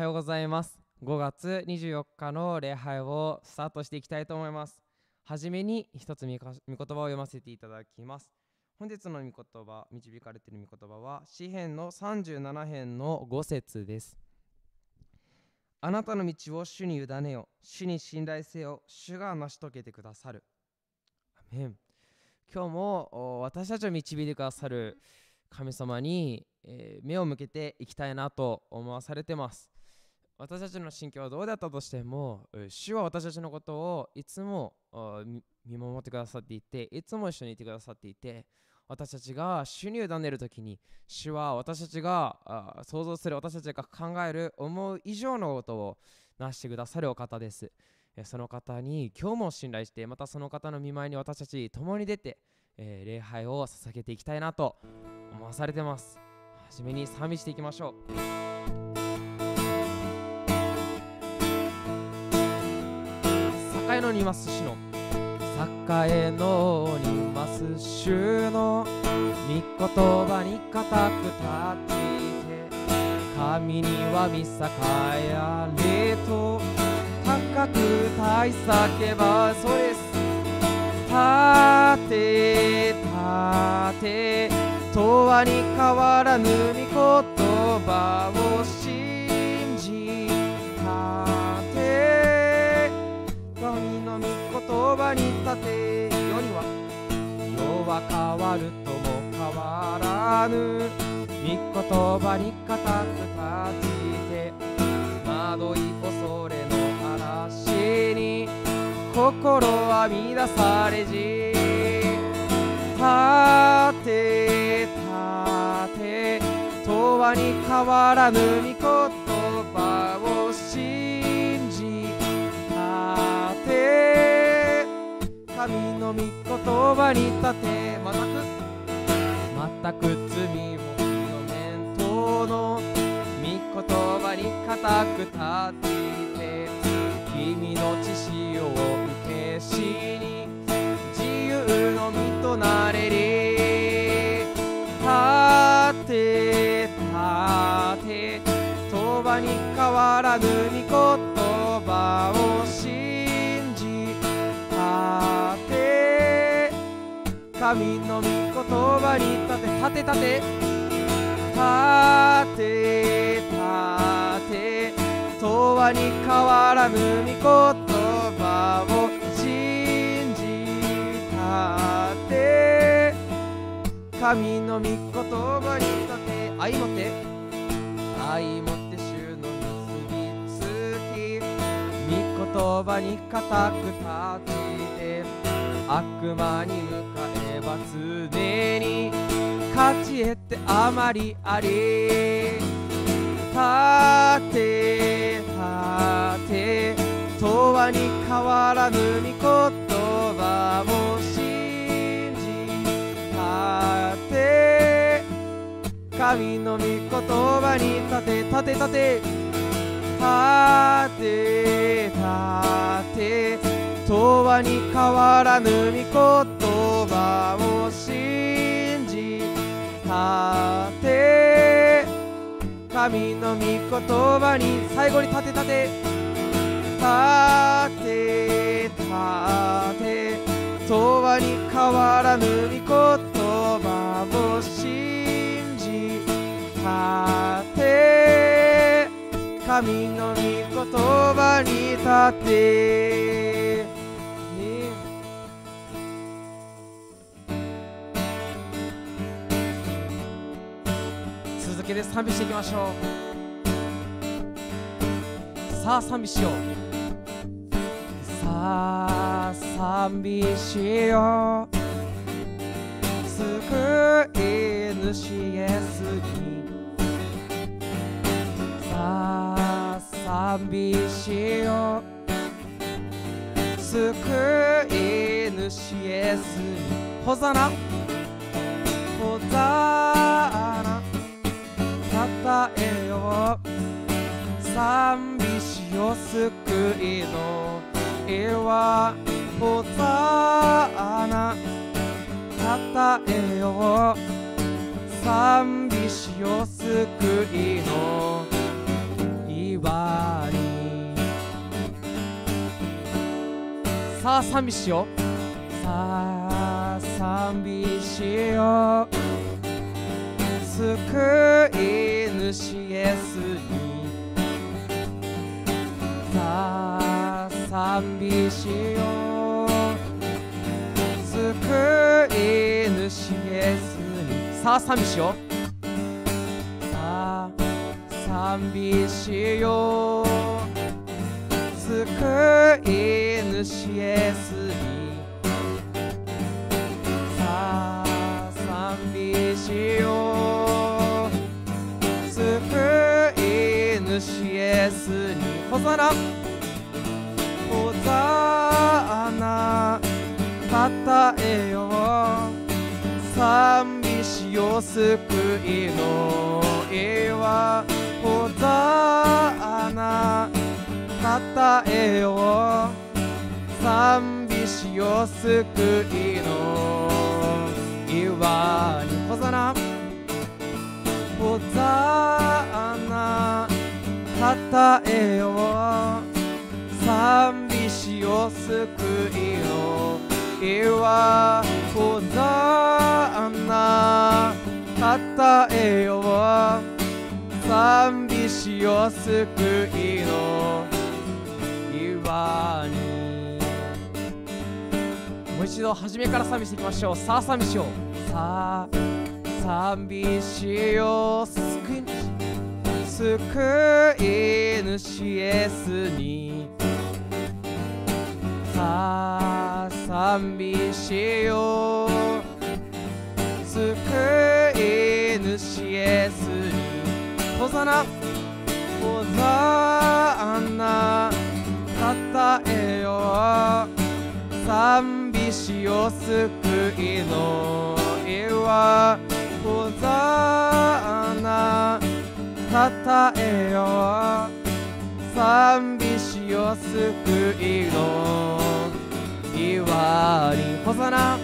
はようございます。5月24日の礼拝をスタートしていきたいと思います。はじめに一つ御言葉を読ませていただきます。本日の御言葉導かれている御言葉は詩編の37編の5節です。あなたの道を主に委ねよ。主に信頼せよ。主が成し遂げてくださる。アメン。今日も私たちを導いてくださる神様に、えー、目を向けていきたいなと思わされてます。私たちの心境はどうだったとしても主は私たちのことをいつも見守ってくださっていていつも一緒にいてくださっていて私たちが主に委ねる時に主は私たちが想像する私たちが考える思う以上のことをなしてくださるお方です。その方に今日も信頼してまたその方の見舞いに私たち共に出て、礼拝を捧げていきたいなと思わされてます。はじめに賛美していきましょう。栄のにます主の栄えのにます主の御言葉に固く立ちて神には見栄えあれと高く大叫ばそれす。立て立て永遠に変わらぬ御言葉を信葉に立て世には世は変わるとも変わらぬ御言葉に固く立ちて惑い恐れの嵐に心は乱されじ。立て立て永遠に変わらぬ御言葉の御言葉に立て全く全く罪も清めんとの御言葉に固く立ちて君の知識を受けしに自由の身となれり。立て立て言葉に変わらぬ御言葉を信じ立て神の御言葉に立て立て立て。立て立て。永遠に変わらぬ御言葉を信じて。神の御言葉に立て愛もて。愛もて主の結びつき。御言葉に固く立ちて悪魔に向かえば常に勝ち得てあまりあり。立て立て永遠に変わらぬ御言葉を信じ。立て神の御言葉に立て立て立て。立て立て永遠に変わらぬ御言葉を信じ立て神の御言葉に最後に立て立て立て立て永遠に変わらぬ御言葉を信じ立て神の御言葉に立てけて賛美していきましょう。さあ賛美しよう。さあ賛美しよう。救い主イエスに。さあ賛美しよう。救い主イエスに。ホザナ。ホザナ。たえよ。賛美しよ救いの岩をざな。たたえよ。賛美しよ救いの岩にさあ賛美しよ。さあ賛美しよ。う救い主イエスにさあ賛美しよう。救い主イエスにさあ賛美しよう。さあ賛美しよう。救い主イエスにさあ賛美しよ主イエスにホザナホザナたたえよ。う賛美しよう救いの絵はホザナたたえよ。う賛美しよう救いの岩にホザナホザナたたえよう賛美しよう救いの岩ホザナたたえよう賛美しよう救いの岩にもう一度初めから賛美していきましょうさあ賛美しようさあ賛美しよう救い救い主イエスに。さあ賛美しよう。救い主イエスに。ホザナホザナたたえよう。賛美しよう。救いの岩ホザナたたえよう。賛美しよう救いの。岩にホザナ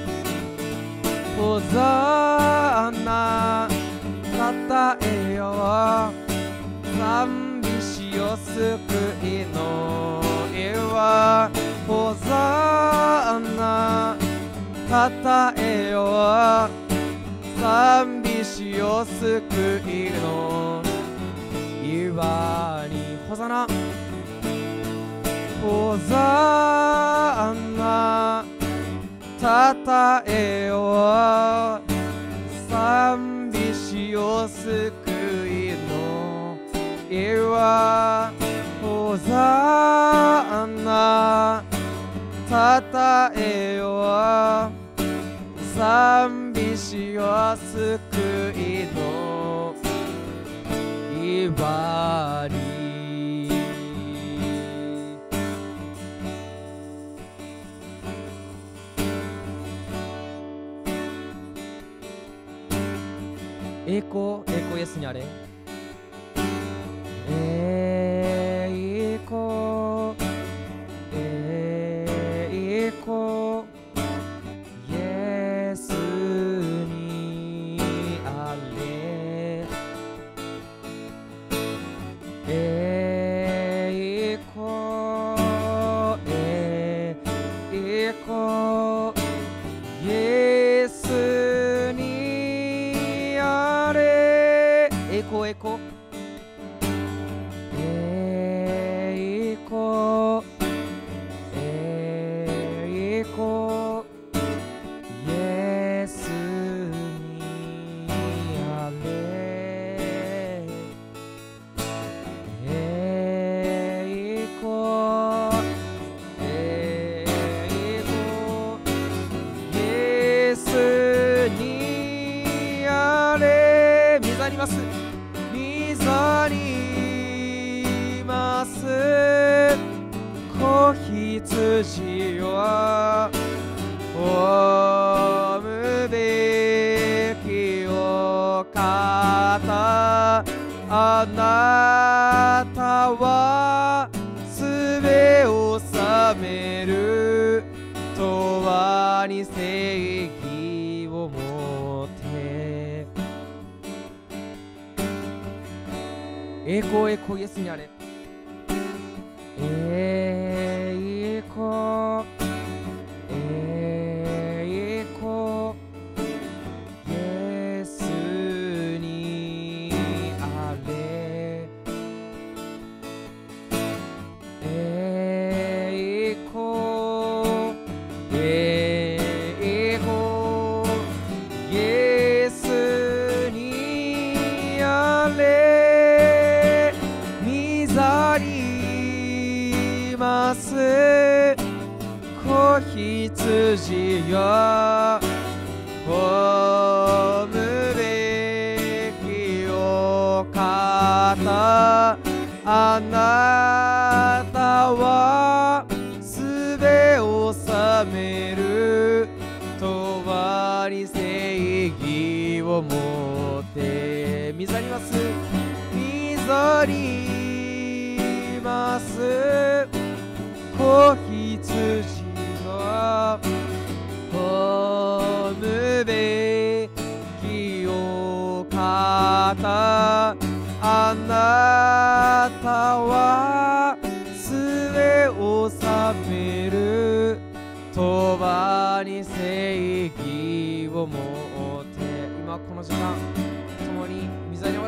ホザナたたえよう。賛美しよう救いの。岩ホザナたたえよう。賛美しよう救いの。岩にホザナ。ホザナたたえよう賛美しよう救いの岩ホザナたたえよう賛美しよう救いの岩に栄光栄光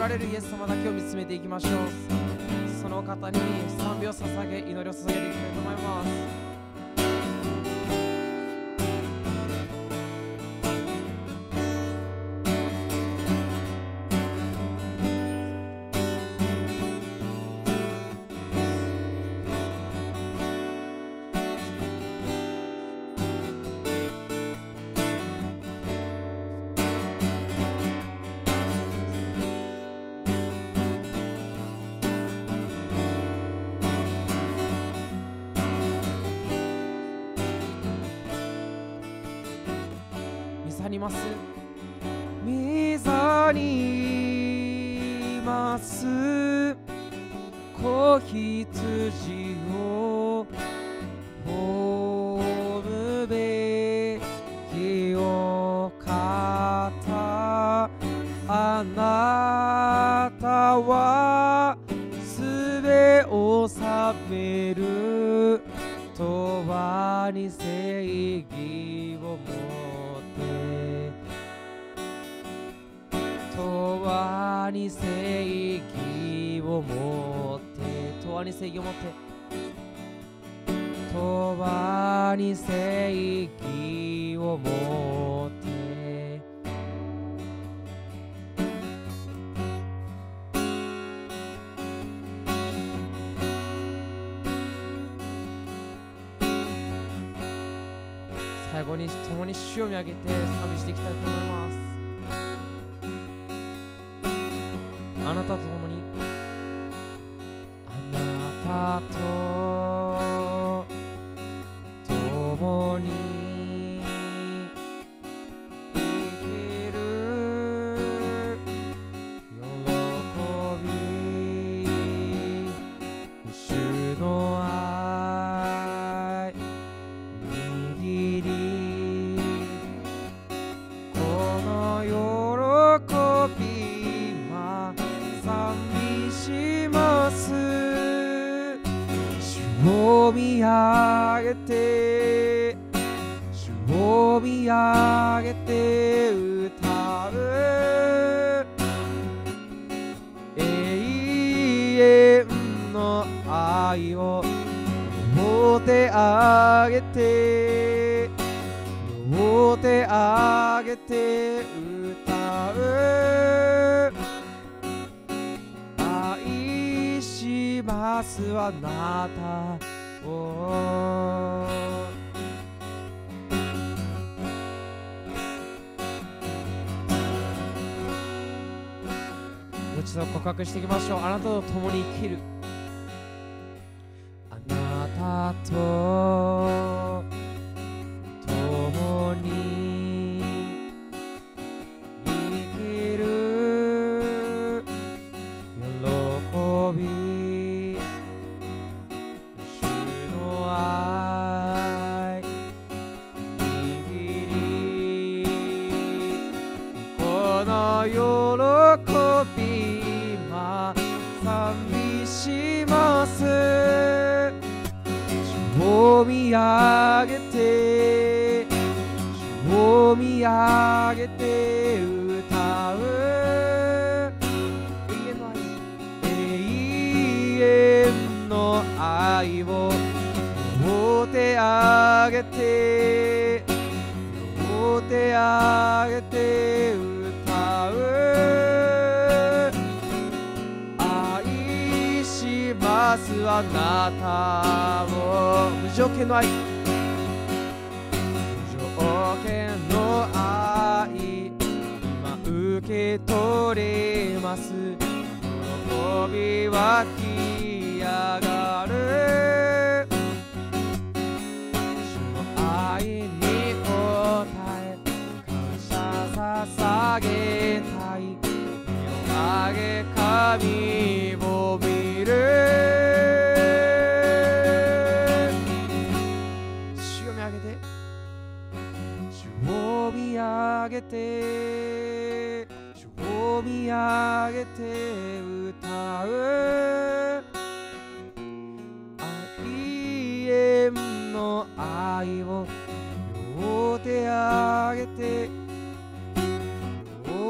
られるイエス様だけを見つめていきましょうその方に賛美を捧げ祈りを捧げていきたいと思います。足ります。主を見上げて賛美していきたいと思います。あげて両手あげて歌う愛しますあなたを。もう一度告白していきましょう。あなたと共に生きる。voz. 捧げたい。身を上げ神を見る。主を見上げて。主を見上げて。主を見上げて。歌う。愛縁の愛を両手上げて。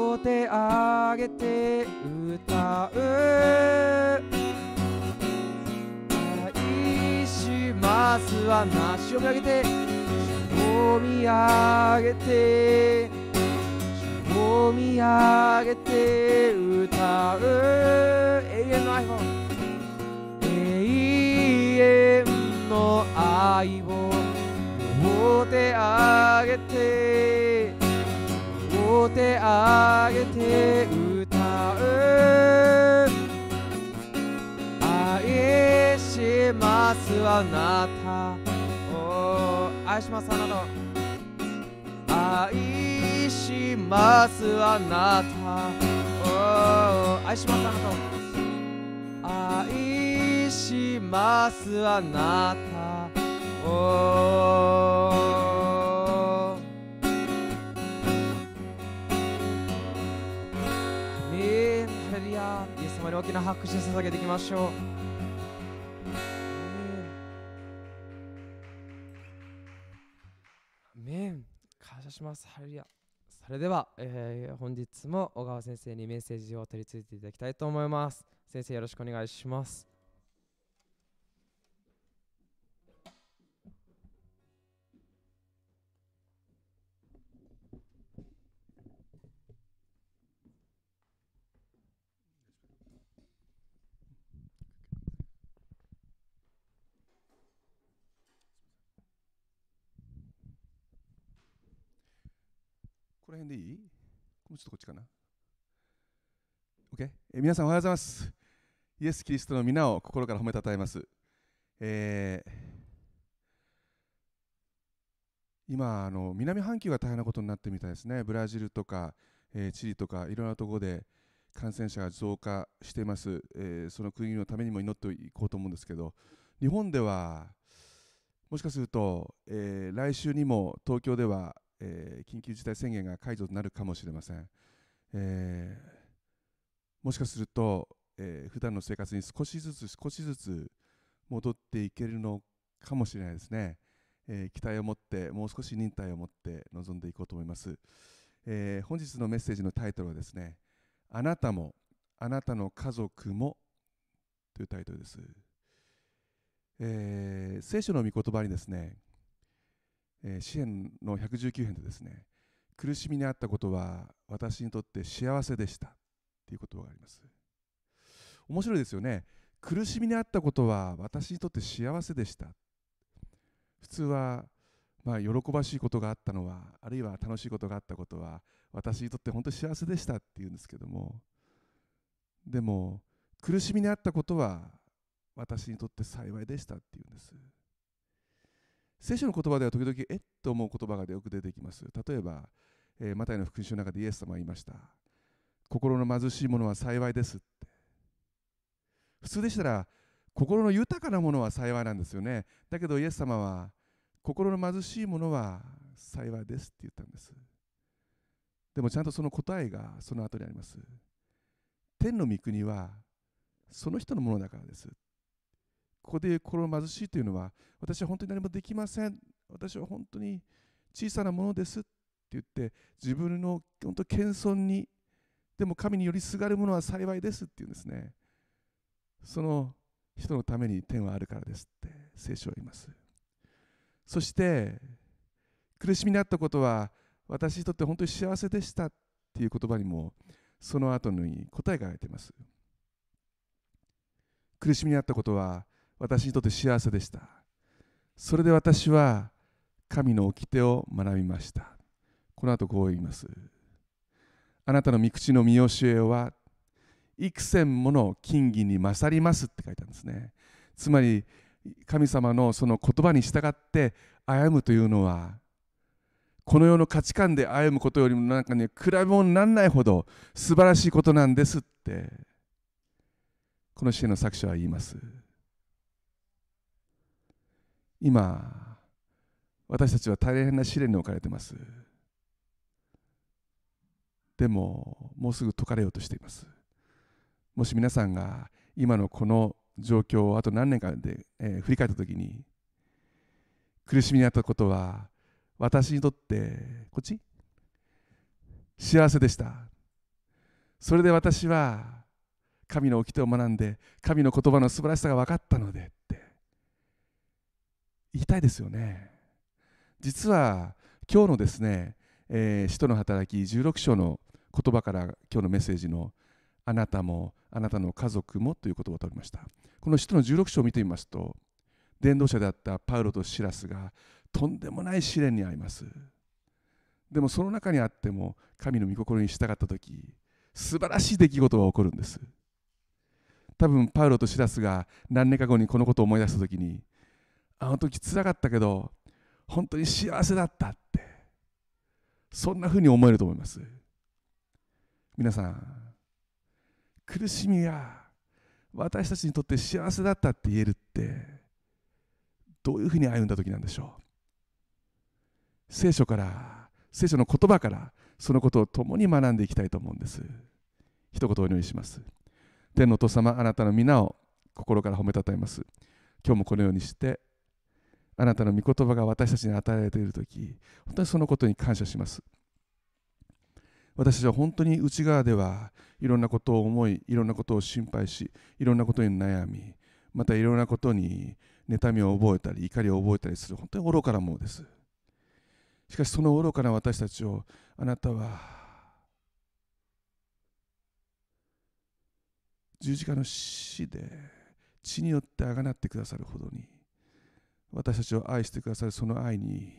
両手上げて歌う。愛しますはなしを見上げてを見上げてを見上げて歌う。永遠の愛を。永遠の愛を両手上げて。両手上げて歌う。愛しますあなた。お愛しますあなた。愛しますあなた。お愛しますあなた。愛しますあなた。お様に大きな拍手を捧げていきましょう。メン。感謝します。ハレルヤ。それでは、えー本日も小川先生にメッセージを取り付いていただきたいと思います。先生よろしくお願いします。この辺でいい？もうちょっとこっちかな ?OK? えー皆さんおはようございます。イエス・キリストの皆を心から褒めたたえます。えー今あの、南半球が大変なことになってみたいですね。ブラジルとか、えーチリとか、いろんなところで感染者が増加しています、えーその国のためにも祈っていこうと思うんですけど、日本では、もしかすると、えー来週にも東京では、えー緊急事態宣言が解除になるかもしれません。えーもしかすると、えー普段の生活に少しずつ少しずつ戻っていけるのかもしれないですね。え期待を持って、もう少し忍耐を持って臨んでいこうと思います。え本日のメッセージのタイトルはですね、あなたも、あなたの家族もというタイトルです。え聖書の御言葉にですね、えー詩篇の119編でですね、苦しみにあったことは私にとって幸せでしたっていう言葉があります。面白いですよね。苦しみにあったことは私にとって幸せでした。普通は、まあ、喜ばしいことがあったのは、あるいは楽しいことがあったことは、私にとって本当に幸せでしたっていうんですけども、でも、苦しみにあったことは私にとって幸いでしたっていうんです。聖書の言葉では時々えっと思う言葉がよく出てきます。例えば、えーマタイの福音書の中でイエス様は言いました。心の貧しいものは幸いですって。普通でしたら、心の豊かなものは幸いなんですよね。だけどイエス様は、心の貧しいものは幸いですって言ったんです。でもちゃんとその答えがその後にあります。天の御国はその人のものだからです。ここで心貧しいというのは、私は本当に何もできません。私は本当に小さなものですって言って、自分の本当謙遜に、でも神によりすがるものは幸いですって言うんですね。その人のために天はあるからですって聖書は言います。そして、苦しみにあったことは私にとって本当に幸せでしたっていう言葉にも、その後に答えが書いています。苦しみにあったことは私にとって幸せでした。それで私は神の掟を学びました。この後こう言います。あなたの御口の見教えは幾千もの金銀に勝りますって書いてあるんですねつまり神様のその言葉に従って歩むというのはこの世の価値観で歩むことよりもなんかね比べ物にならないほど素晴らしいことなんですってこの詩の作者は言います今私たちは大変な試練に置かれています。でももうすぐ解かれようとしています。もし皆さんが今のこの状況をあと何年かで、えー、振り返った時に苦しみにあったことは私にとってこっち？幸せでした。それで私は神の掟を学んで神の言葉の素晴らしさが分かったので言いたいですよね。実は今日のですね、えー、使徒の働き16章の言葉から今日のメッセージのあなたもあなたの家族もという言葉を取りました。この使徒の16章を見てみますと伝道者であったパウロとシラスがとんでもない試練に遭います。でもその中にあっても神の御心に従った時素晴らしい出来事が起こるんです。多分パウロとシラスが何年か後にこのことを思い出した時にあの時つらかったけど本当に幸せだったってそんなふうに思えると思います。皆さん苦しみが私たちにとって幸せだったって言えるってどういうふうに歩んだ時なんでしょう。聖書から聖書の言葉からそのことを共に学んでいきたいと思うんです。一言お祈りします。天のお父様あなたの皆を心から褒めたたえます。今日もこのようにしてあなたの御言葉が私たちに与えられている時本当にそのことに感謝します。私たちは本当に内側ではいろんなことを思いいろんなことを心配しいろんなことに悩みまたいろんなことに妬みを覚えたり怒りを覚えたりする本当に愚かなものです。しかしその愚かな私たちをあなたは十字架の死で血によってあがなってくださるほどに私たちを愛してくださるその愛に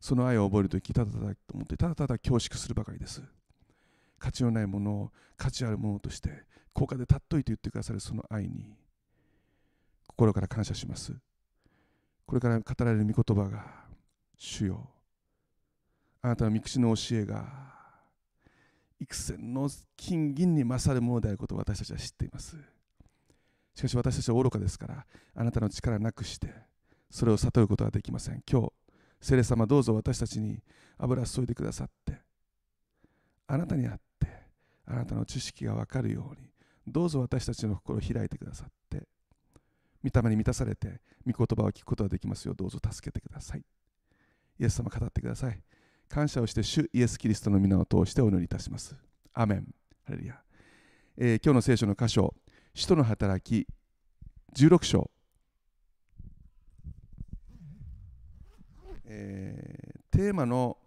その愛を覚えるときただただと思ってただただ恐縮するばかりです。価値のないものを価値あるものとして高価で尊いと言ってくださるその愛に心から感謝します。これから語られる御言葉が主よ。あなたの御口の教えが幾千の金銀に勝るものであることを私たちは知っています。しかし私たちは愚かですからあなたの力なくしてそれを悟ることはできません。今日聖霊様どうぞ私たちに油を注いでくださって。あなたにあってあなたの知識が分かるようにどうぞ私たちの心を開いてくださって。御霊に満たされて御言葉を聞くことができますようどうぞ助けてください。イエス様語ってください。感謝をして主イエス・キリストの皆を通してお祈りいたします。アメン。ハレルヤ。えー、今日の聖書の箇所、使徒の働き16章、えー、テーマの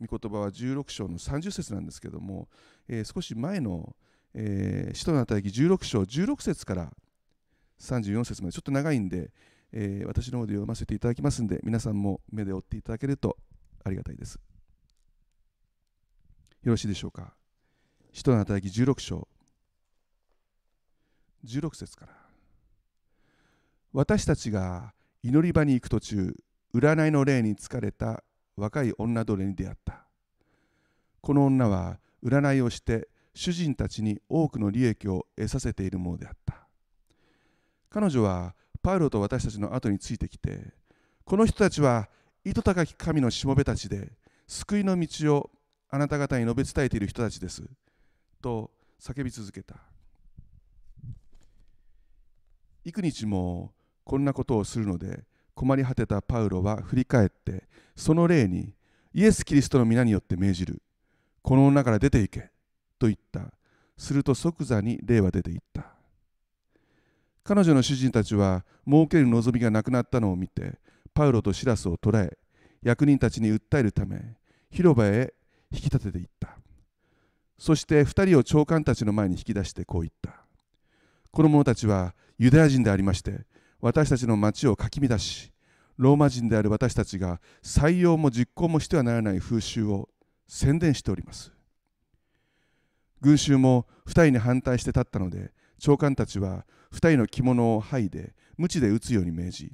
御言葉は16章の30節なんですけども、えー、少し前の、えー、使徒の働き16章16節から34節までちょっと長いんで、えー、私の方で読ませていただきますんで皆さんも目で追っていただけるとありがたいです。よろしいでしょうか？使徒の働き16章。16節から。私たちが祈り場に行く途中占いの霊に疲れた若い女奴隷に出会った。この女は占いをして主人たちに多くの利益を得させているものであった。彼女はパウロと私たちの後についてきてこの人たちは意図高き神のしもべたちで救いの道をあなた方に述べ伝えている人たちですと叫び続けた。幾日もこんなことをするので困り果てたパウロは振り返ってその霊にイエス・キリストの皆によって命じる。この女から出て行けと言った。すると即座に霊は出て行った。彼女の主人たちは儲ける望みがなくなったのを見てパウロとシラスを捕らえ役人たちに訴えるため広場へ引き立てていった。そして2人を長官たちの前に引き出してこう言った。この者たちはユダヤ人でありまして私たちの町をかき乱しローマ人である私たちが採用も実行もしてはならない風習を宣伝しております。群衆も2人に反対して立ったので長官たちは2人の着物を剥いで鞭で打つように命じ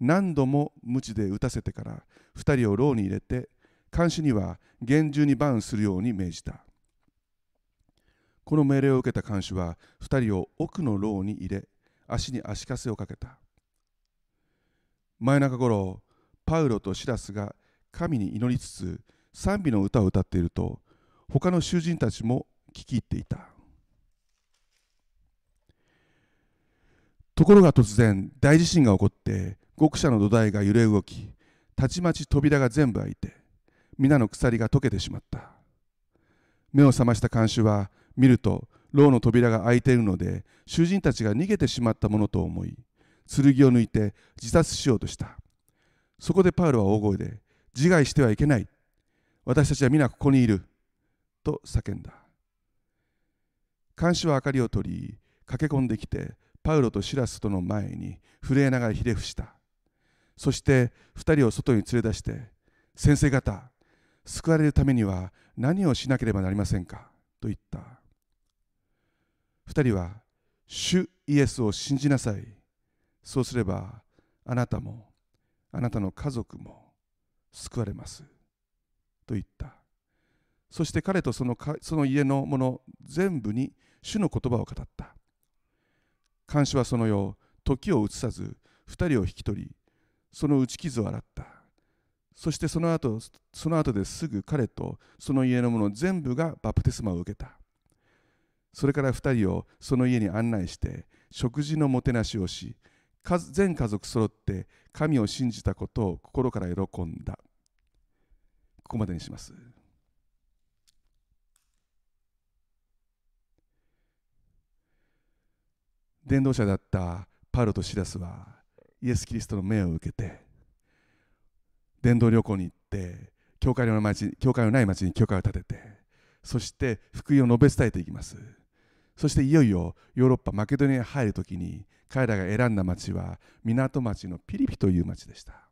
何度も鞭で打たせてから2人を牢に入れて看守には厳重にバンするように命じた。この命令を受けた看守は2人を奥の牢に入れ足に足かせをかけた。真夜中頃パウロとシラスが神に祈りつつ賛美の歌を歌っていると他の囚人たちも聞き入っていた。ところが突然大地震が起こって極者の土台が揺れ動きたちまち扉が全部開いて皆の鎖が溶けてしまった。目を覚ました看守は見ると牢の扉が開いているので囚人たちが逃げてしまったものと思い剣を抜いて自殺しようとした。そこでパウロは大声で自害してはいけない。私たちは皆ここにいる。と叫んだ。看守は明かりを取り駆け込んできてパウロとシラスとの前に震えながらひれ伏した。そして2人を外に連れ出して先生方救われるためには何をしなければなりませんか？と言った。2人は主イエスを信じなさい。そうすればあなたもあなたの家族も救われます。と言った。そして彼とそのかその家の者全部に主の言葉を語った。看守はその夜時を移さず2人を引き取りその打ち傷を洗った。そしてその後その後ですぐ彼とその家の者全部がバプテスマを受けた。それから2人をその家に案内して食事のもてなしをし全家族揃って神を信じたことを心から喜んだ。ここまでにします。伝道者だったパウロとシラスはイエス・キリストの命を受けて伝道旅行に行って教会の町教会のない町に教会を建ててそして福音を述べ伝えていきます。そしていよいよヨーロッパマケドニアに入るときに彼らが選んだ町は港町のピリピという町でした。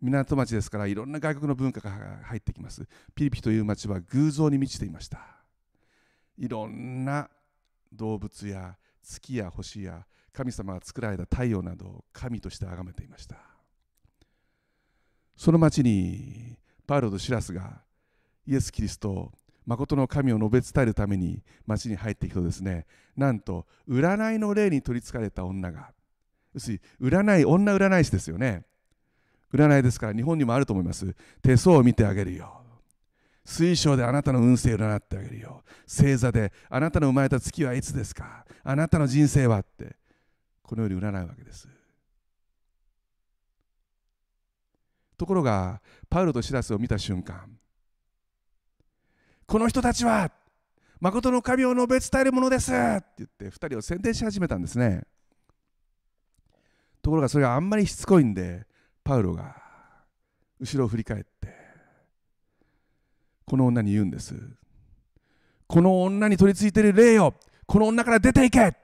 港町ですからいろんな外国の文化が入ってきます。ピリピという町は偶像に満ちていました。いろんな動物や月や星や神様が作られた太陽などを神として崇めていました。その町にパウロとシラスがイエス・キリストを誠の神を述べ伝えるために町に入っていくとですねなんと占いの霊に取りつかれた女が要するに占い女占い師ですよね。占いですから日本にもあると思います。手相を見てあげるよ。水晶であなたの運勢を占ってあげるよ。星座であなたの生まれた月はいつですか。あなたの人生はってこのように占うわけです。ところがパウロとシラスを見た瞬間この人たちは誠の神を述べ伝えるものですって言って2人を宣伝し始めたんですね。ところがそれがあんまりしつこいんでパウロが後ろを振り返ってこの女に言うんです。この女に取り付いている霊よこの女から出ていけ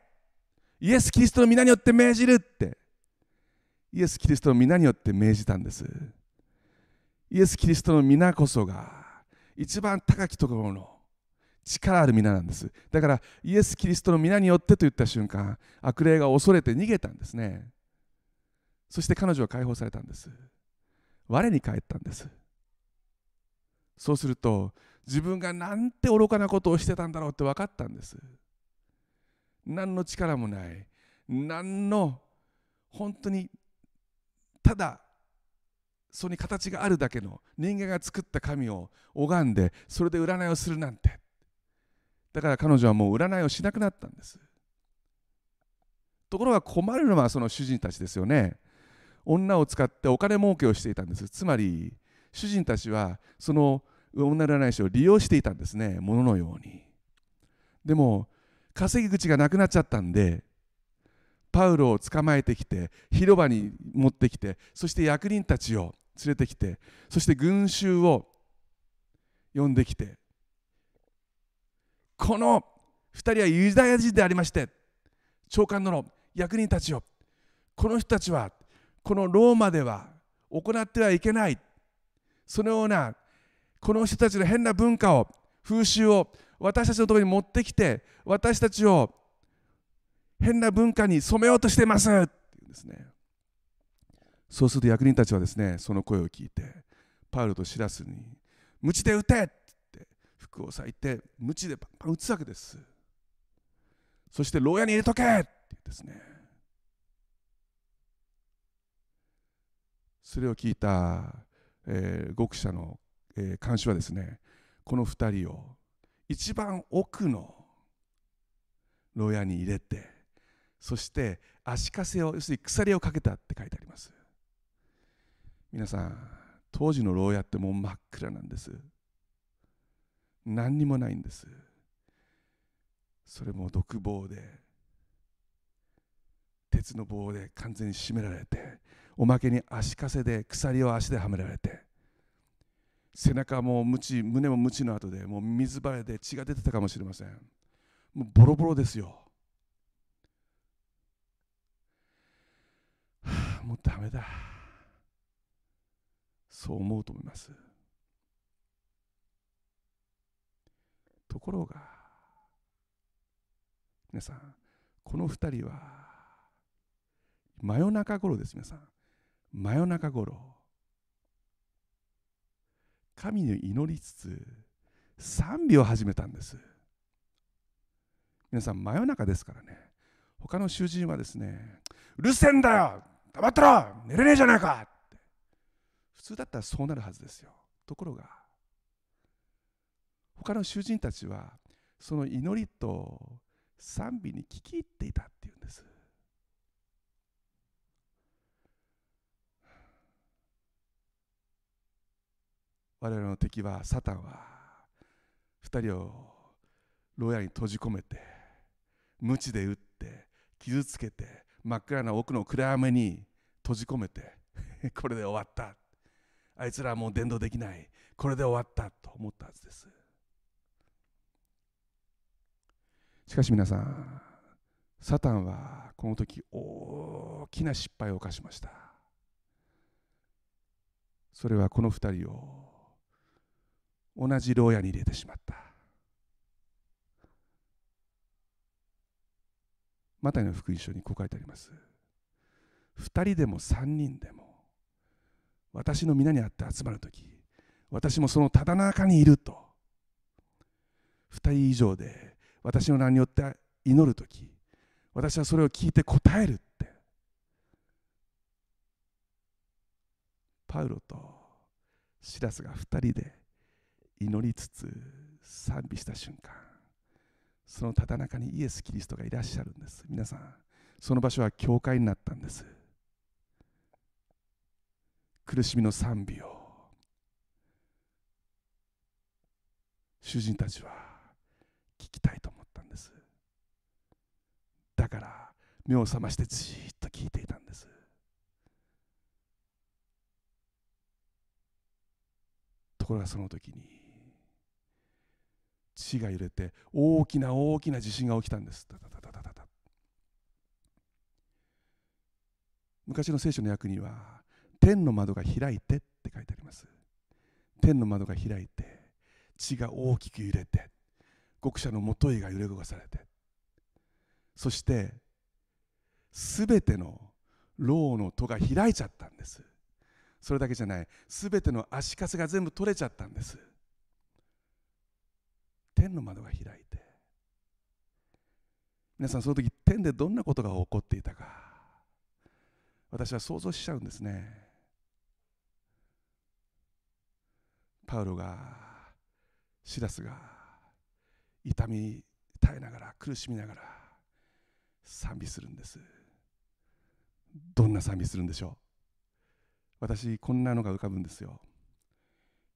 イエス・キリストの皆によって命じるってイエス・キリストの皆によって命じたんです。イエス・キリストの皆こそが一番高きところの力ある皆なんです。だからイエス・キリストの皆によってと言った瞬間悪霊が恐れて逃げたんですね。そして彼女は解放されたんです。我に返ったんです。そうすると自分がなんて愚かなことをしてたんだろうって分かったんです。何の力もない。何の本当にただそこに形があるだけの人間が作った神を拝んでそれで占いをするなんて。だから彼女はもう占いをしなくなったんです。ところが困るのはその主人たちですよね。女を使ってお金儲けをしていたんです。つまり主人たちはその女占い師を利用していたんですね。物のように。でも稼ぎ口がなくなっちゃったんでパウロを捕まえてきて広場に持ってきてそして役人たちを連れてきてそして群衆を呼んできてこの2人はユダヤ人でありまして長官の役人たちをこの人たちはこのローマでは行ってはいけないそのようなこの人たちの変な文化を風習を私たちのところに持ってきて私たちを変な文化に染めようとしてます。って言うんですね。そうすると役人たちはですねその声を聞いてパウロとシラスに「鞭で打て!」って服を裂いて鞭でパンパン打つわけです。そして牢屋に入れとけ！って言うんですね。それを聞いた、えー、極者の、えー、監視はですねこの2人を一番奥の牢屋に入れてそして足かせを要するに鎖をかけたって書いてあります。皆さん当時の牢屋ってもう真っ暗なんです。何にもないんです。それも独房で鉄の棒で完全に締められておまけに足かせで鎖を足ではめられて背中もムチ胸もムチの後でもう水ばれで血が出てたかもしれません。もうボロボロですよ、はもうダメだ。そう思うと思います。ところが皆さんこの2人は真夜中頃です皆さん。真夜中頃。神に祈りつつ賛美を始めたんです。皆さん真夜中ですからね。他の囚人はですねうるせえんだよ！黙ってろ寝れねえじゃないか。って普通だったらそうなるはずですよ。ところが他の囚人たちはその祈りと賛美に聞き入っていたっていうんです。我々の敵はサタンは2人を牢屋に閉じ込めて鞭で打って傷つけて真っ暗な奥の暗闇に閉じ込めて これで終わった。あいつらはもう伝道できない。これで終わったと思ったはずです。しかし皆さんサタンはこの時大きな失敗を犯しました。それはこの2人を同じ牢屋に入れてしまった。マタイの福音書にこう書いてあります2人でも3人でも私の皆にあって集まるとき、私もそのただ中にいると。2人以上で私の名によって祈るとき、私はそれを聞いて答えるって。パウロとシラスが2人で祈りつつ賛美した瞬間、そのただ中にイエス・キリストがいらっしゃるんです。皆さん、その場所は教会になったんです。苦しみの賛美を主人たちは聞きたいと思ったんですだから目を覚ましてじっと聞いていたんですところがその時に地が揺れて大きな大きな地震が起きたんです。昔の聖書の訳には天の窓が開いてって書いてあります。天の窓が開いて地が大きく揺れて極者のもといが揺れ動かされて。そしてすべての牢の戸が開いちゃったんです。それだけじゃない。すべての足かせが全部取れちゃったんです。天の窓が開いて。皆さんその時天でどんなことが起こっていたか。私は想像しちゃうんですね。パウロがシラスが痛み耐えながら苦しみながら賛美するんです。どんな賛美するんでしょう。私こんなのが浮かぶんですよ。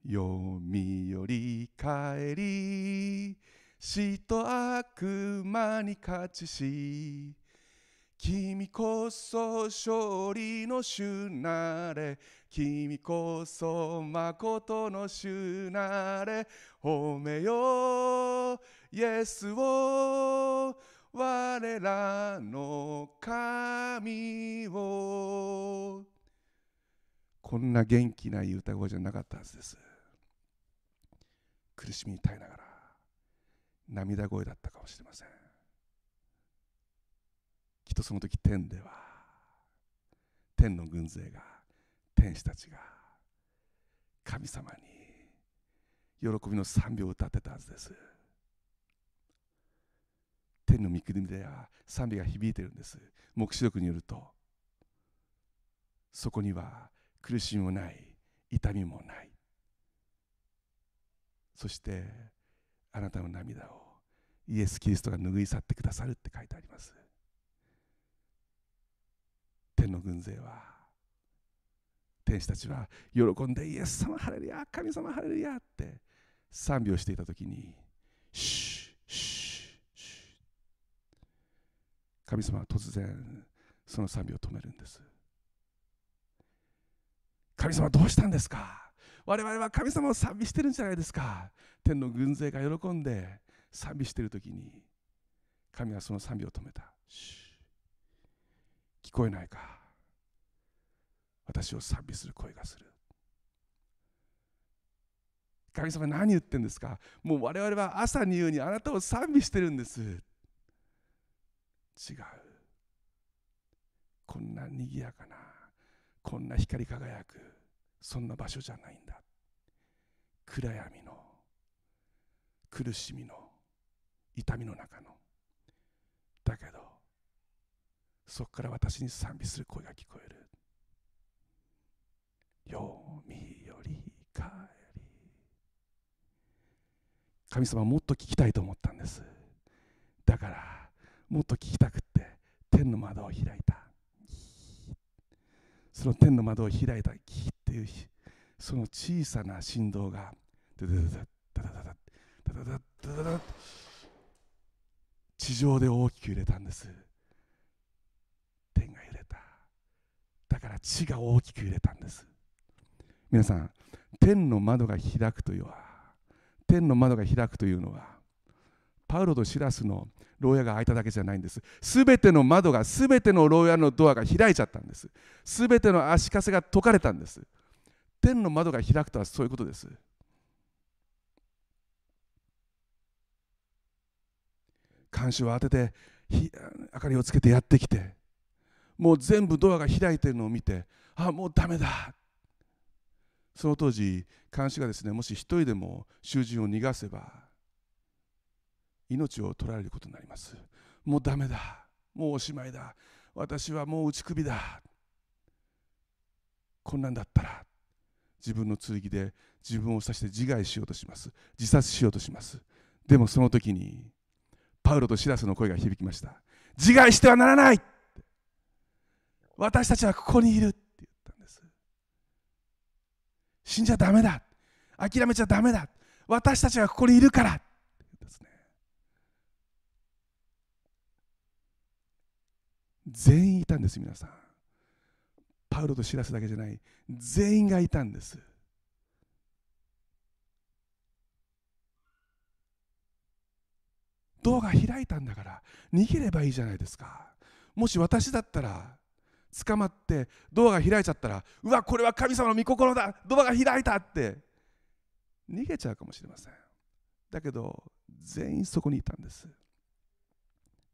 読みより帰り死と悪魔に勝ちし君こそ勝利の主なれ君こそ誠の主なれ褒めよイエスを我らの神を。こんな元気ない歌声じゃなかったはずです。苦しみに耐えながら涙声だったかもしれません。きっとその時天では天の軍勢が天使たちが神様に喜びの賛美を歌ってたはずです。天の御国では賛美が響いてるんです。黙示録によるとそこには苦しみもない痛みもないそしてあなたの涙をイエス・キリストが拭い去ってくださるって書いてあります。天の軍勢は天使たちは喜んでイエス様ハレルヤ神様ハレルヤって賛美をしていた時にシュッシュッシュ神様は突然その賛美を止めるんです。神様どうしたんですか？我々は神様を賛美してるんじゃないですか。天の軍勢が喜んで賛美している時に神はその賛美を止めた。聞こえないか。私を賛美する声がする。神様何言ってんですか。もう我々は朝に言うにあなたを賛美してるんです。違う。こんなにぎやかなこんな光り輝くそんな場所じゃないんだ。暗闇の苦しみの痛みの中の。だけどそこから私に賛美する声が聞こえる。読みより帰り。神様もっと聞きたいと思ったんです。だからもっと聞きたくって天の窓を開いた。その天の窓を開いたキっていう日その小さな振動がダダダダダダダダダダダダ地上で大きく揺れたんです天が揺れただから地が大きく揺れたんです皆さん天の窓が開くというのは天の窓が開くというのはパウロとシラスの牢屋が開いただけじゃないんです。すべての窓がすべての牢屋のドアが開いちゃったんです。すべての足かせが解かれたんです。天の窓が開くとはそういうことです。監視を当てて明かりをつけてやってきてもう全部ドアが開いてるのを見てあもうダメだ。その当時監視がですねもし一人でも囚人を逃がせば命を取られることになります。もうダメだ。もうおしまいだ。私はもう打ち首だ。こんなんだったら自分の剣で自分を刺して自害しようとします。自殺しようとします。でもその時にパウロとシラスの声が響きました。自害してはならない。私たちはここにいる。って言ったんです。死んじゃダメだ。諦めちゃダメだ。私たちはここにいるからですね全員いたんです皆さん。パウロとシラスだけじゃない。全員がいたんです。ドアが開いたんだから逃げればいいじゃないですか。もし私だったら捕まってドアが開いちゃったらうわこれは神様の御心だドアが開いたって逃げちゃうかもしれません。だけど全員そこにいたんです。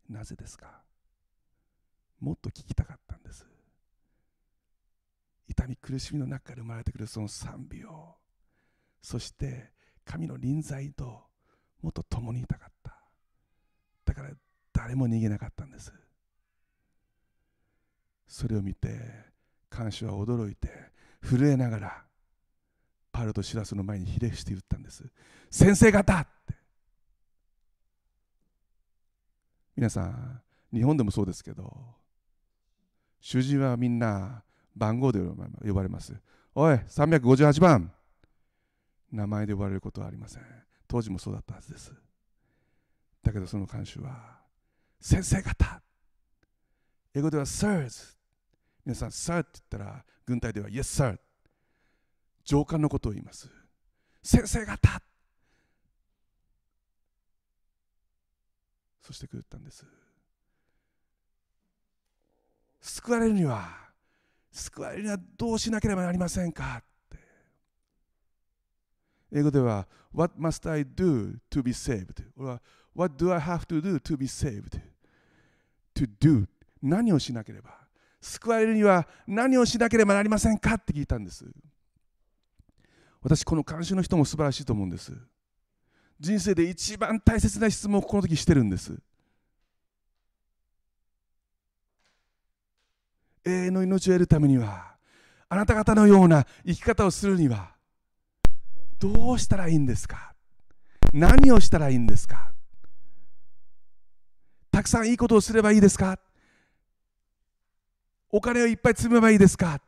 なぜですか？もっと聞きたかったんです。痛み苦しみの中から生まれてくるその賛美を。そして神の臨在ともっと共にいたかった。だから誰も逃げなかったんです。それを見て看守は驚いて震えながらパルとシラスの前にひれ伏して言ったんです。先生方って。皆さん日本でもそうですけど主人はみんな番号で呼ばれます。おい358番。名前で呼ばれることはありません。当時もそうだったはずです。だけどその看守は先生方。英語では Sirs 皆さん Sir って言ったら軍隊では Yes Sir 上官のことを言います。先生方。そしてくったんです。救われるには救われるにはどうしなければなりませんかって。英語では What must I do to be saved? 俺は What do I have to do to be saved? To do 何をしなければ。救われるには何をしなければなりませんかって聞いたんです。私この監修の人も素晴らしいと思うんです。人生で一番大切な質問をこの時してるんです。永遠の命を得るためにはあなた方のような生き方をするにはどうしたらいいんですか？何をしたらいいんですか？たくさんいいことをすればいいですか？お金をいっぱい積めばいいですか？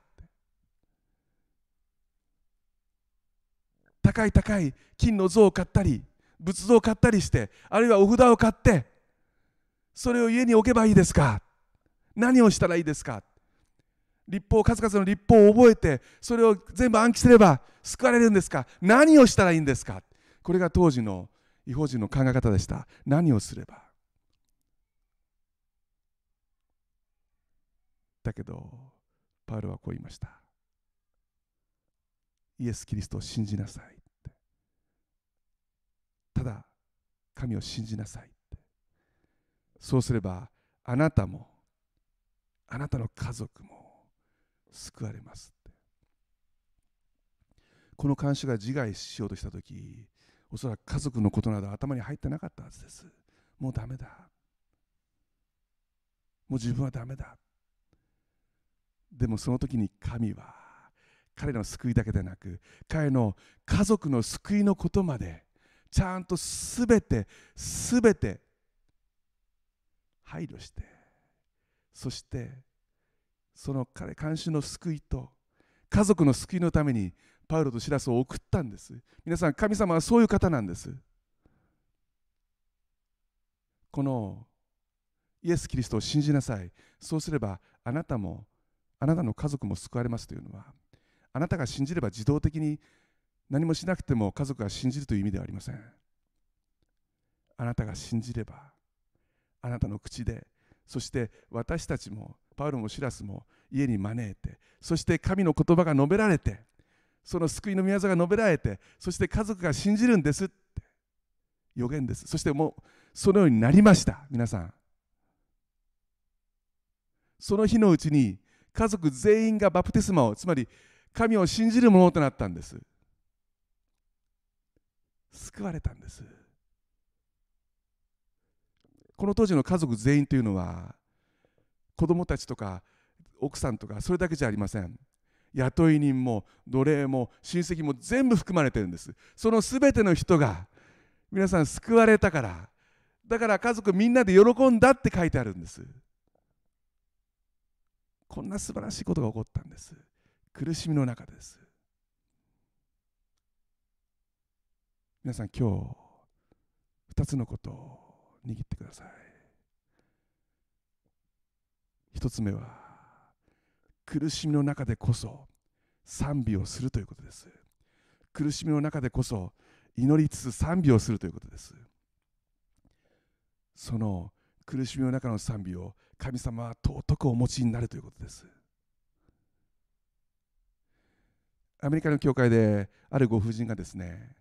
高い高い金の像を買ったり仏像を買ったりしてあるいはお札を買ってそれを家に置けばいいですか？何をしたらいいですか？立法数々の立法を覚えてそれを全部暗記すれば救われるんですか？何をしたらいいんですか？これが当時の違法人の考え方でした。何をすれば？だけどパウロはこう言いました。イエス・キリストを信じなさいただ神を信じなさいそうすればあなたもあなたの家族も救われますって。この監視が自害しようとした時おそらく家族のことなど頭に入ってなかったはずです。もうダメだ。もう自分はダメだ。でもその時に神は彼の救いだけでなく彼の家族の救いのことまでちゃんとすべてすべて配慮してそしてその彼監視の救いと家族の救いのためにパウロとシラスを送ったんです。皆さん神様はそういう方なんです。このイエス・キリストを信じなさい。そうすればあなたもあなたの家族も救われますというのはあなたが信じれば自動的に何もしなくても家族が信じるという意味ではありません。あなたが信じればあなたの口でそして私たちもパウロもシラスも家に招いてそして神の言葉が述べられてその救いの宮座が述べられてそして家族が信じるんですって予言です。そしてもうそのようになりました皆さん。その日のうちに家族全員がバプテスマをつまり神を信じるものとなったんです。救われたんです。この当時の家族全員というのは子供たちとか奥さんとかそれだけじゃありません。雇い人も奴隷も親戚も全部含まれてるんです。その全ての人が皆さん救われたから。だから家族みんなで喜んだって書いてあるんです。こんな素晴らしいことが起こったんです。苦しみの中です。皆さん今日2つのことを握ってください。1つ目は苦しみの中でこそ賛美をするということです。苦しみの中でこそ祈りつつ賛美をするということです。その苦しみの中の賛美を神様は尊くお持ちになるということです。アメリカの教会であるご婦人がですね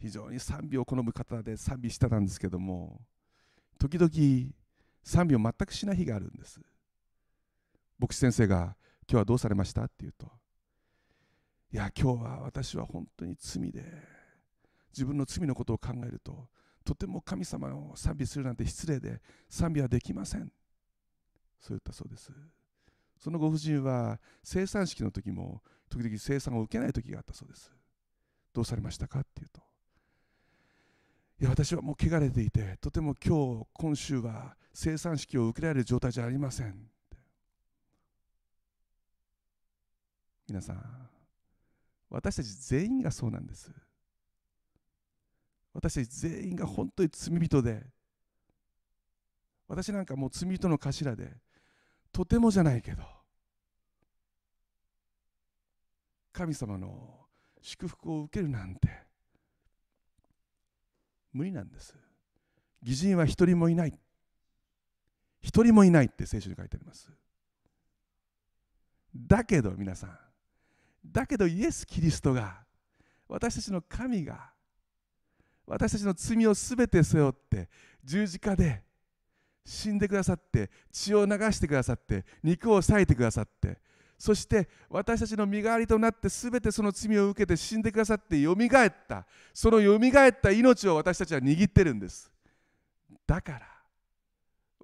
非常に賛美を好む方で賛美してたんですけども時々賛美を全くしない日があるんです。牧師先生が「今日はどうされました?」って言うと「いや今日は私は本当に罪で自分の罪のことを考えるととても神様を賛美するなんて失礼で賛美はできません」そう言ったそうです。そのご婦人は生産式の時も時々生産を受けない時があったそうです。どうされましたか？っていうといや私はもう汚れていてとても今日今週は生産式を受けられる状態じゃありません。皆さん私たち全員がそうなんです。私たち全員が本当に罪人で私なんかもう罪人の頭でとてもじゃないけど神様の祝福を受けるなんて無理なんです。義人は一人もいない。一人もいないって聖書に書いてあります。だけど皆さんだけどイエス・キリストが私たちの神が私たちの罪をすべて背負って十字架で死んでくださって血を流してくださって肉を裂いてくださってそして私たちの身代わりとなって全てその罪を受けて死んでくださってよみがえったそのよみがえった命を私たちは握ってるんです。だから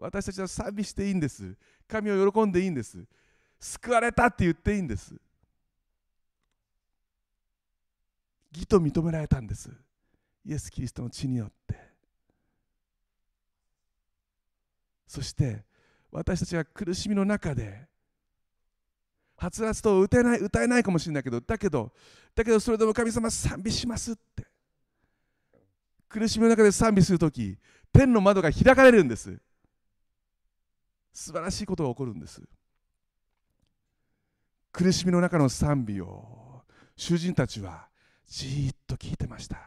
私たちは賛美していいんです。神を喜んでいいんです。救われたって言っていいんです。義と認められたんです。イエス・キリストの血によって。そして私たちが苦しみの中ではつらつと歌えない歌えないかもしれないけどだけどだけどそれでも神様賛美しますって。苦しみの中で賛美するとき天の窓が開かれるんです。素晴らしいことが起こるんです。苦しみの中の賛美を囚人たちはじーっと聞いてました。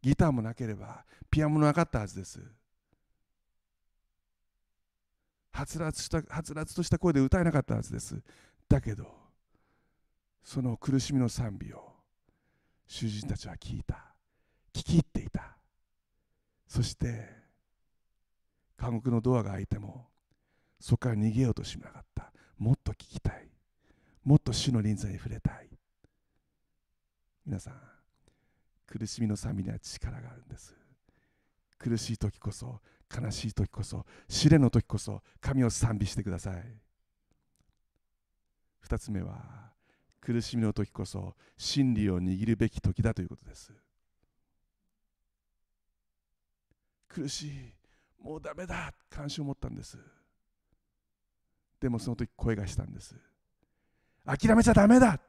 ギターもなければピアノもなかったはずです。はつらつしたはつらつとした声で歌えなかったはずです。だけどその苦しみの賛美を囚人たちは聞いた。聞き入っていた。そして監獄のドアが開いてもそこから逃げようとしなかった。もっと聞きたい。もっと主の臨在に触れたい。皆さん苦しみの賛美には力があるんです。苦しい時こそ悲しい時こそ試練の時こそ神を賛美してください。2つ目は苦しみの時こそ真理を握るべき時だということです。苦しいもうダメだ関心を持ったんです。でもその時声がしたんです。諦めちゃダメだ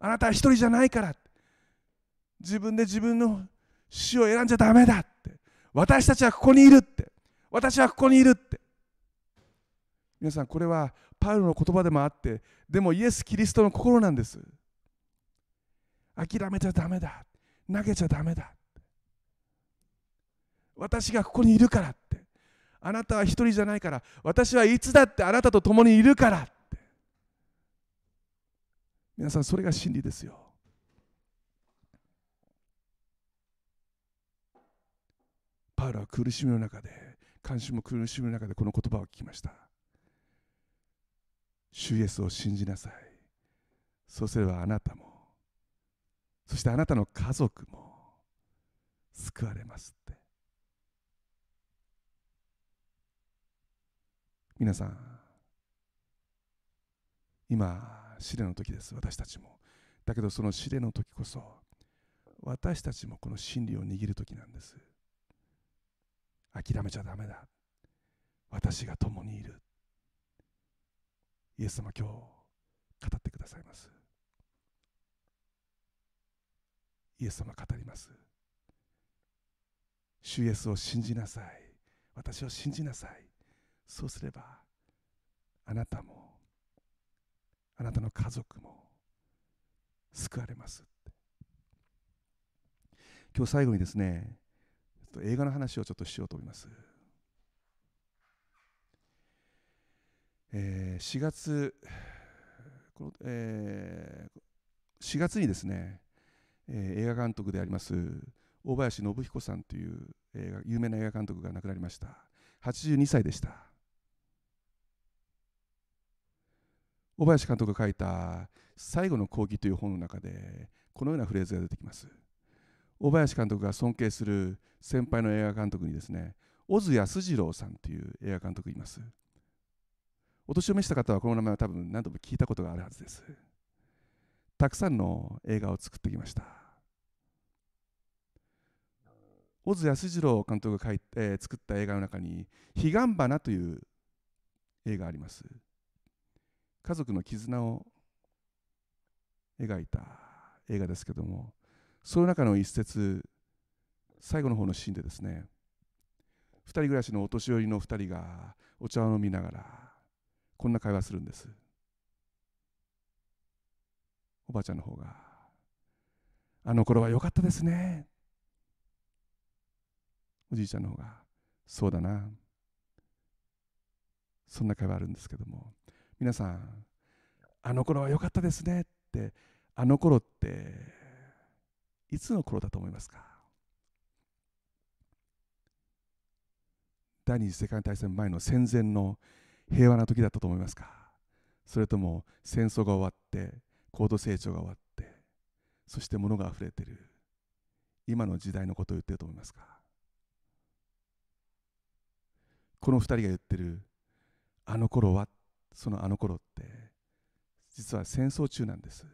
あなたは一人じゃないから。自分で自分の死を選んじゃダメだって。私たちはここにいるって。私はここにいるって。皆さんこれはパウロの言葉でもあってでもイエス・キリストの心なんです。諦めちゃダメだ。投げちゃダメだ私がここにいるからって。あなたは一人じゃないから。私はいつだってあなたと共にいるから皆さんそれが真理ですよ。パウロは苦しみの中で関心も苦しみの中でこの言葉を聞きました。主イエスを信じなさい。そうすればあなたもそしてあなたの家族も救われますって。皆さん今試練の時です私たちも。だけどその試練の時こそ私たちもこの真理を握る時なんです。諦めちゃだめだ。私が共にいる。イエス様今日語ってくださいます。イエス様語ります。主イエスを信じなさい。私を信じなさい。そうすればあなたもあなたの家族も救われます今日最後にですね映画の話をちょっとしようと思います、えー、4月この、えー、4月にですね、えー、映画監督であります大林信彦さんという映画有名な映画監督が亡くなりました。82歳でした。小林監督が書いた「最後の講義」という本の中でこのようなフレーズが出てきます。小林監督が尊敬する先輩の映画監督にですね小津安二郎さんという映画監督います。お年を召した方はこの名前は多分何度も聞いたことがあるはずです。たくさんの映画を作ってきました。小津安二郎監督が書い、えー、作った映画の中に「彼岸花」という映画があります。家族の絆を描いた映画ですけどもその中の一節最後の方のシーンでですね2人暮らしのお年寄りの2人がお茶を飲みながらこんな会話するんです。おばあちゃんの方が「あの頃は良かったですね」おじいちゃんの方が「そうだな」そんな会話あるんですけども皆さんあの頃は良かったですねってあの頃っていつの頃だと思いますか？第二次世界大戦前の戦前の平和な時だったと思いますか？それとも戦争が終わって高度成長が終わってそして物があふれている今の時代のことを言ってると思いますか？この2人が言ってるあの頃はそのあの頃って実は戦争中なんです。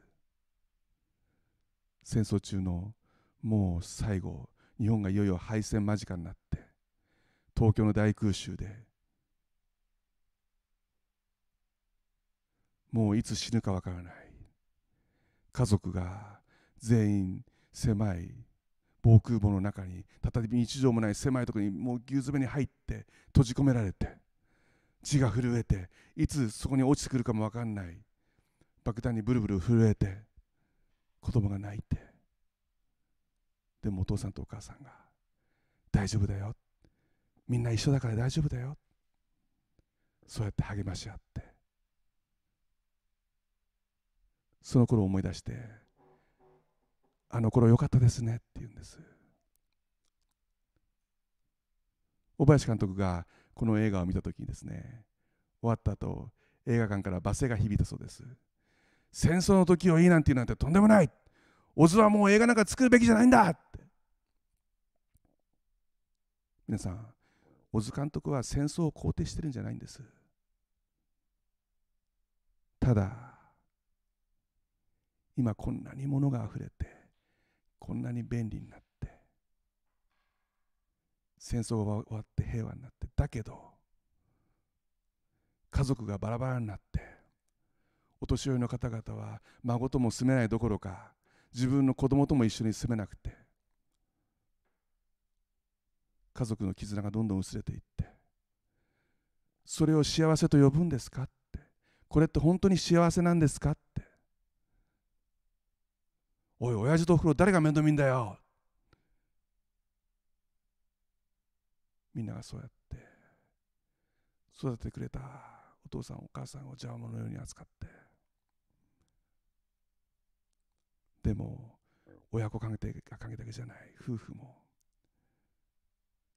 戦争中のもう最後日本がいよいよ敗戦間近になって東京の大空襲でもういつ死ぬかわからない。家族が全員狭い防空壕の中に再び日常もない狭いところにもう牛詰めに入って閉じ込められて血が震えていつそこに落ちてくるかも分かんない。爆弾にブルブル震えて子供が泣いて。でもお父さんとお母さんが大丈夫だよ。みんな一緒だから大丈夫だよ。そうやって励まし合って。その頃を思い出してあの頃良かったですねって言うんです。小林監督がこの映画を見た時にですね終わった後映画館から罵声が響いたそうです。戦争の時をいいなんて言うなんてとんでもない。オズはもう映画なんか作るべきじゃないんだ。って。皆さん小津監督は戦争を肯定してるんじゃないんです。ただ今こんなに物があふれてこんなに便利になって戦争が終わって平和になって。だけど家族がバラバラになってお年寄りの方々は孫とも住めないどころか自分の子供とも一緒に住めなくて家族の絆がどんどん薄れていってそれを幸せと呼ぶんですかってこれって本当に幸せなんですかって。おい親父とお風呂誰が面倒見んだよ。みんながそうやって育ててくれたお父さんお母さんを邪魔者のように扱ってでも親子関係関係だけじゃない夫婦も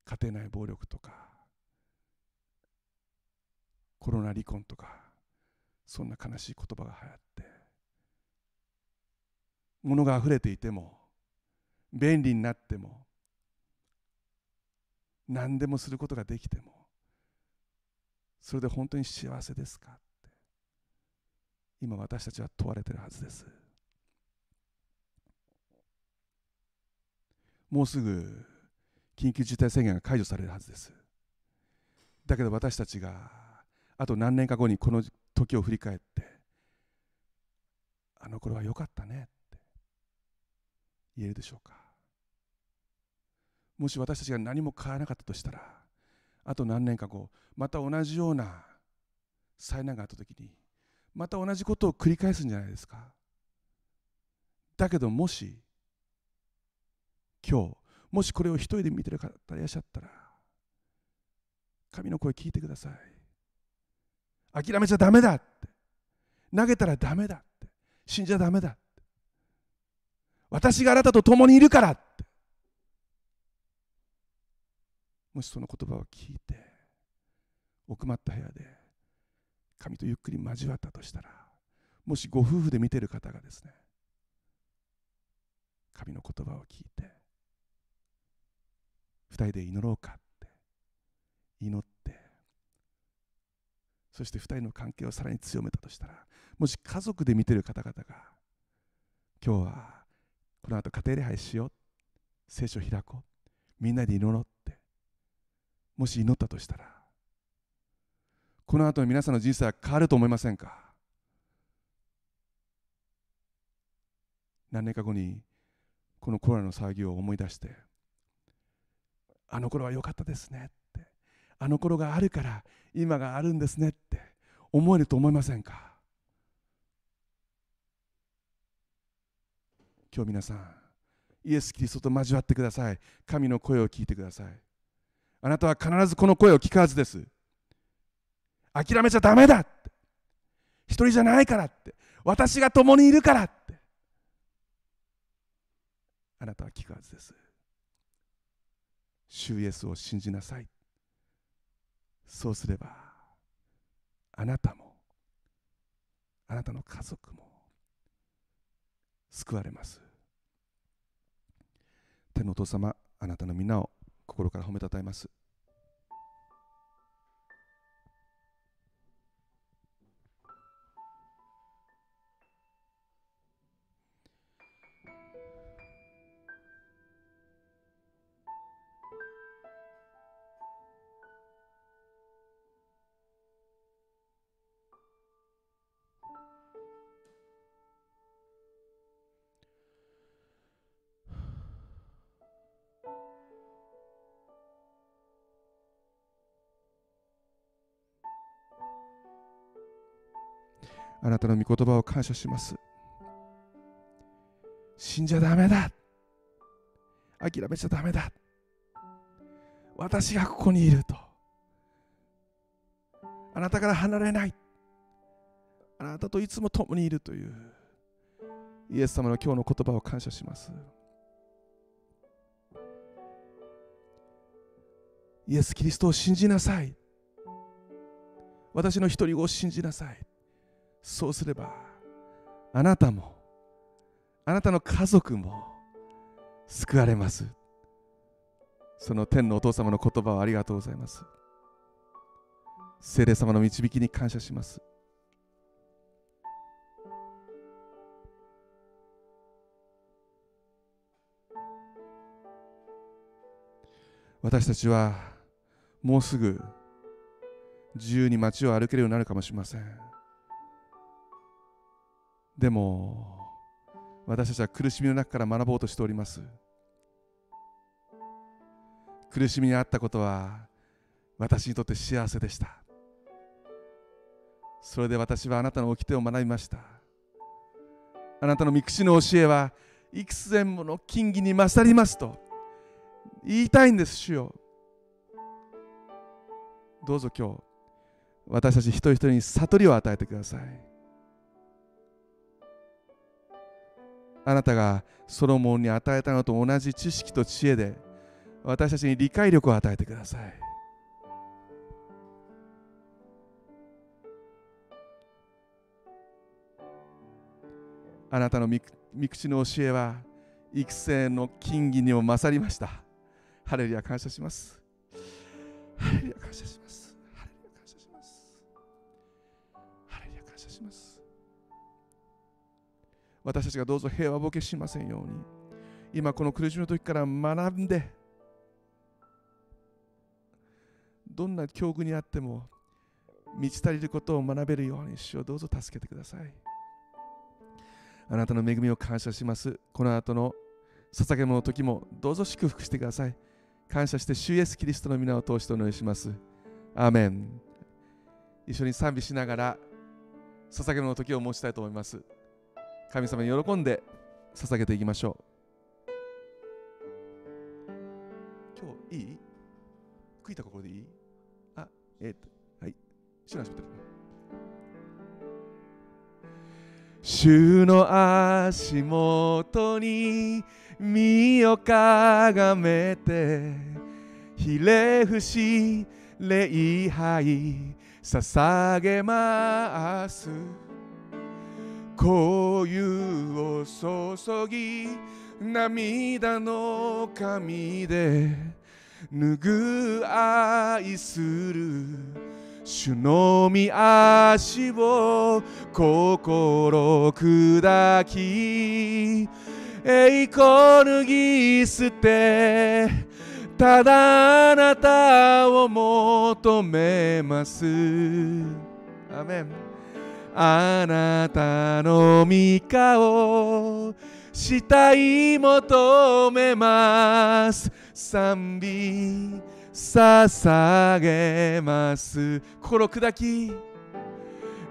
家庭内暴力とかコロナ離婚とかそんな悲しい言葉が流行って物が溢れていても便利になっても何でもすることができてもそれで本当に幸せですかって。今私たちは問われてるはずです。もうすぐ緊急事態宣言が解除されるはずです。だけど私たちがあと何年か後にこの時を振り返ってあの頃は良かったねって言えるでしょうか。もし私たちが何も変わらなかったとしたらあと何年か後また同じような災難があった時にまた同じことを繰り返すんじゃないですか。だけどもし今日もしこれを一人で見てる方いらっしゃったら神の声聞いてください。諦めちゃダメだって。投げたらダメだって。死んじゃダメだって。私があなたと共にいるからって。もしその言葉を聞いて奥まった部屋で神とゆっくり交わったとしたらもしご夫婦で見てる方がですね神の言葉を聞いて2人で祈ろうかって祈ってそして2人の関係をさらに強めたとしたらもし家族で見てる方々が今日はこの後家庭礼拝しよう聖書開こうみんなで祈ろうもし祈ったとしたらこの後皆さんの人生は変わると思いませんか？何年か後にこのコロナの騒ぎを思い出してあの頃は良かったですねってあの頃があるから今があるんですねって思えると思いませんか？今日皆さんイエス・キリストと交わってください。神の声を聞いてください。あなたは必ずこの声を聞くはずです。諦めちゃダメだって。一人じゃないからって。私が共にいるからって。あなたは聞くはずです。主イエスを信じなさい。そうすればあなたもあなたの家族も救われます。天のお父様あなたの皆を心から褒めたたえます。あなたの御言葉を感謝します。死んじゃダメだ。諦めちゃダメだ。私がここにいると。あなたから離れない。あなたといつも共にいるという。イエス様の今日の言葉を感謝します。イエス・キリストを信じなさい。私の一人を信じなさい。そうすればあなたもあなたの家族も救われます。その天のお父様の言葉をありがとうございます。聖霊様の導きに感謝します。私たちはもうすぐ自由に街を歩けるようになるかもしれません。でも私たちは苦しみの中から学ぼうとしております。苦しみにあったことは私にとって幸せでした。それで私はあなたの掟を学びました。あなたの御口の教えは幾千もの金銀に勝りますと言いたいんです主よ。どうぞ今日私たち一人一人に悟りを与えてください。あなたがソロモンに与えたのと同じ知識と知恵で私たちに理解力を与えてください。あなたの御口の教えは育成の金銀にも勝りました。ハレルヤ感謝します。ハレルヤ感謝します。私たちがどうぞ平和ボケしませんように。今この苦しみの時から学んでどんな境遇にあっても満ち足りることを学べるように主をどうぞ助けてください。あなたの恵みを感謝します。この後の捧げ物の時もどうぞ祝福してください。感謝して主イエスキリストの皆を通してお願いします。アーメン。一緒に賛美しながら捧げ物の時を持ちたいと思います。神様に喜んで捧げていきましょう。今日いい？食いたところでいい？あえっ、とはい。知らない主の足元に身をかがめてひれ伏し礼拝捧げます。こういうを注ぎ涙の髪で拭う愛する主の御足を心砕き栄光脱ぎ捨てただあなたを求めます。アメン。あなたの御顔したい求めます。賛美捧げます。心砕き。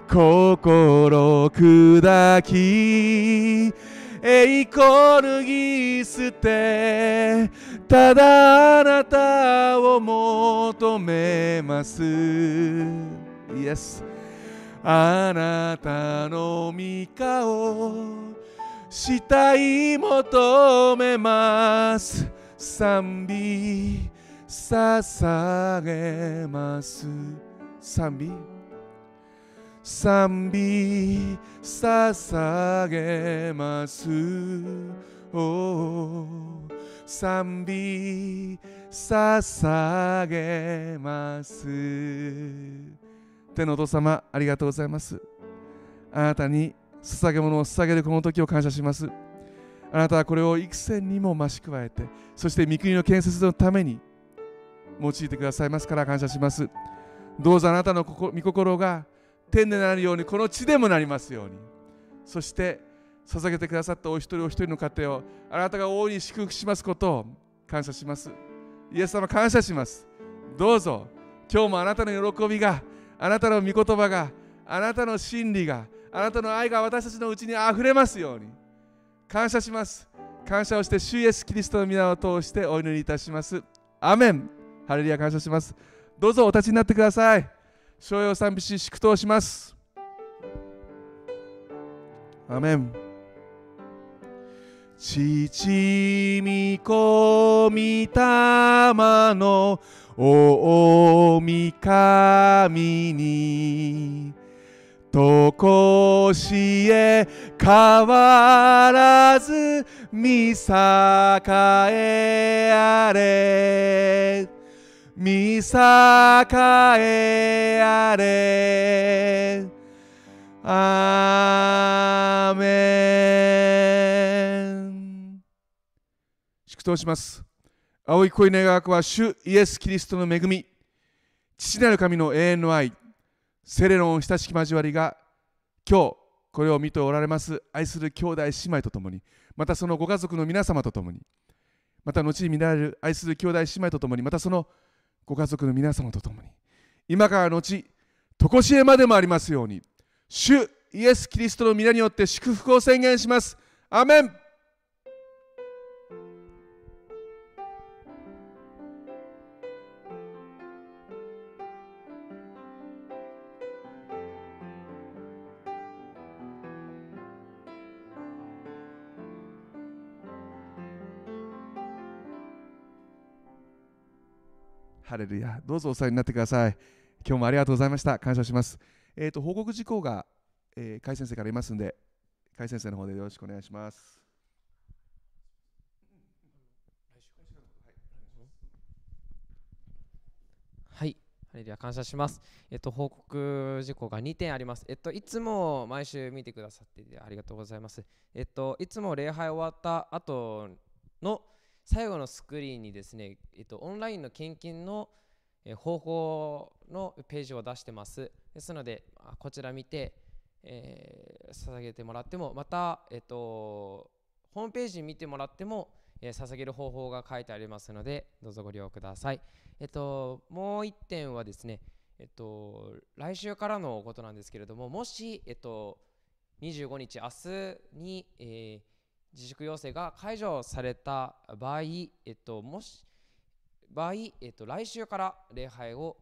心砕き。栄光脱ぎ捨てただあなたを求めます。イエスあなたの御顔したい求めます。賛美捧げます。賛美？賛美捧げます。お賛美捧げます。天のお父様ありがとうございます。あなたに捧げ物を捧げるこの時を感謝します。あなたはこれを幾千にも増し加えてそして御国の建設のために用いてくださいますから感謝します。どうぞあなたの御心が天でなるようにこの地でもなりますように。そして捧げてくださったお一人お一人の家庭をあなたが大いに祝福しますことを感謝します。イエス様感謝します。どうぞ今日もあなたの喜びがあなたの御言葉があなたの真理があなたの愛が私たちのうちにあふれますように。感謝します。感謝をして主イエスキリストの皆を通してお祈りいたします。アメン。ハレリア感謝します。どうぞお立ちになってください。商用賛美し祝祷します。アメン。父御子御霊の大神にとこしえ変わらず見栄えあれ。見栄えあれ。アーメン祷します。青い恋願わくは主イエス・キリストの恵み。父なる神の永遠の愛。セレの親しき交わりが今日これを見ておられます。愛する兄弟姉妹とともに。またそのご家族の皆様とともに。また後に見られる愛する兄弟姉妹とともに。またそのご家族の皆様と共に。今から後常しえまでもありますように。主イエス・キリストの皆によって祝福を宣言します。アメン。ハレルヤどうぞお世話になってください。今日もありがとうございました。感謝します。えっ、ー、と報告事項が、えー、甲斐先生からいますんで甲斐先生の方でよろしくお願いします。はい。ハレルヤ感謝します。えっと、報告事項が2点あります。えっと、いつも毎週見てくださってありがとうございます。えっと、いつも礼拝終わった後の最後のスクリーンにですね、えっと、オンラインの献金の方法のページを出してます。ですので、こちら見て、えー、捧げてもらっても、また、えっと、ホームページ見てもらっても、えー、捧げる方法が書いてありますので、どうぞご利用ください。えっと、もう1点はですね、えっと、来週からのことなんですけれども、もし、えっと、25日、明日に、えー自粛要請が解除された場合、えっと、もし場合、えっと、来週から礼拝を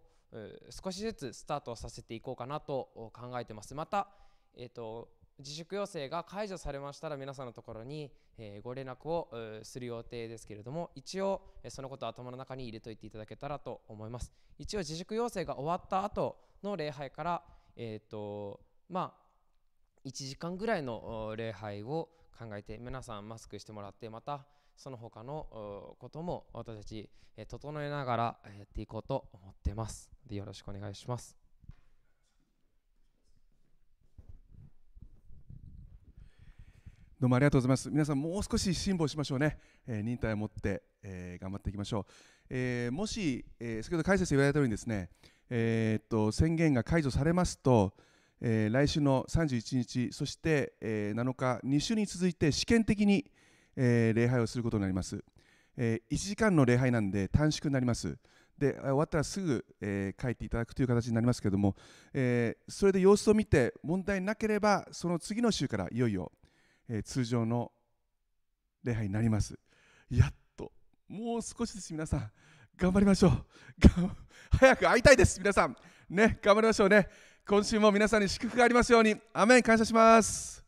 少しずつスタートさせていこうかなと考えてます。また、えっと、自粛要請が解除されましたら皆さんのところに、え、ご連絡をする予定ですけれども一応そのことを頭の中に入れておいていただけたらと思います一応自粛要請が終わった後の礼拝からえっ、とまあ1時間ぐらいの礼拝を考えて皆さんマスクしてもらってまたその他のことも私たち整えながらやっていこうと思ってます。でよろしくお願いします。どうもありがとうございます。皆さんもう少し辛抱しましょうね、えー、忍耐を持って、えー、頑張っていきましょう、えー、もし、えー、先ほど解説言われたようにですね、えー、っと宣言が解除されますとえー、来週の31日そして、えー、7日2週に続いて試験的に、えー、礼拝をすることになります、えー、1時間の礼拝なんで短縮になります。で終わったらすぐ、えー、帰っていただくという形になりますけれども、えー、それで様子を見て問題なければその次の週からいよいよ、えー、通常の礼拝になります。やっともう少しです皆さん。頑張りましょう。早く会いたいです皆さん。ね頑張りましょうね。今週も皆さんに祝福がありますように。アメン感謝します。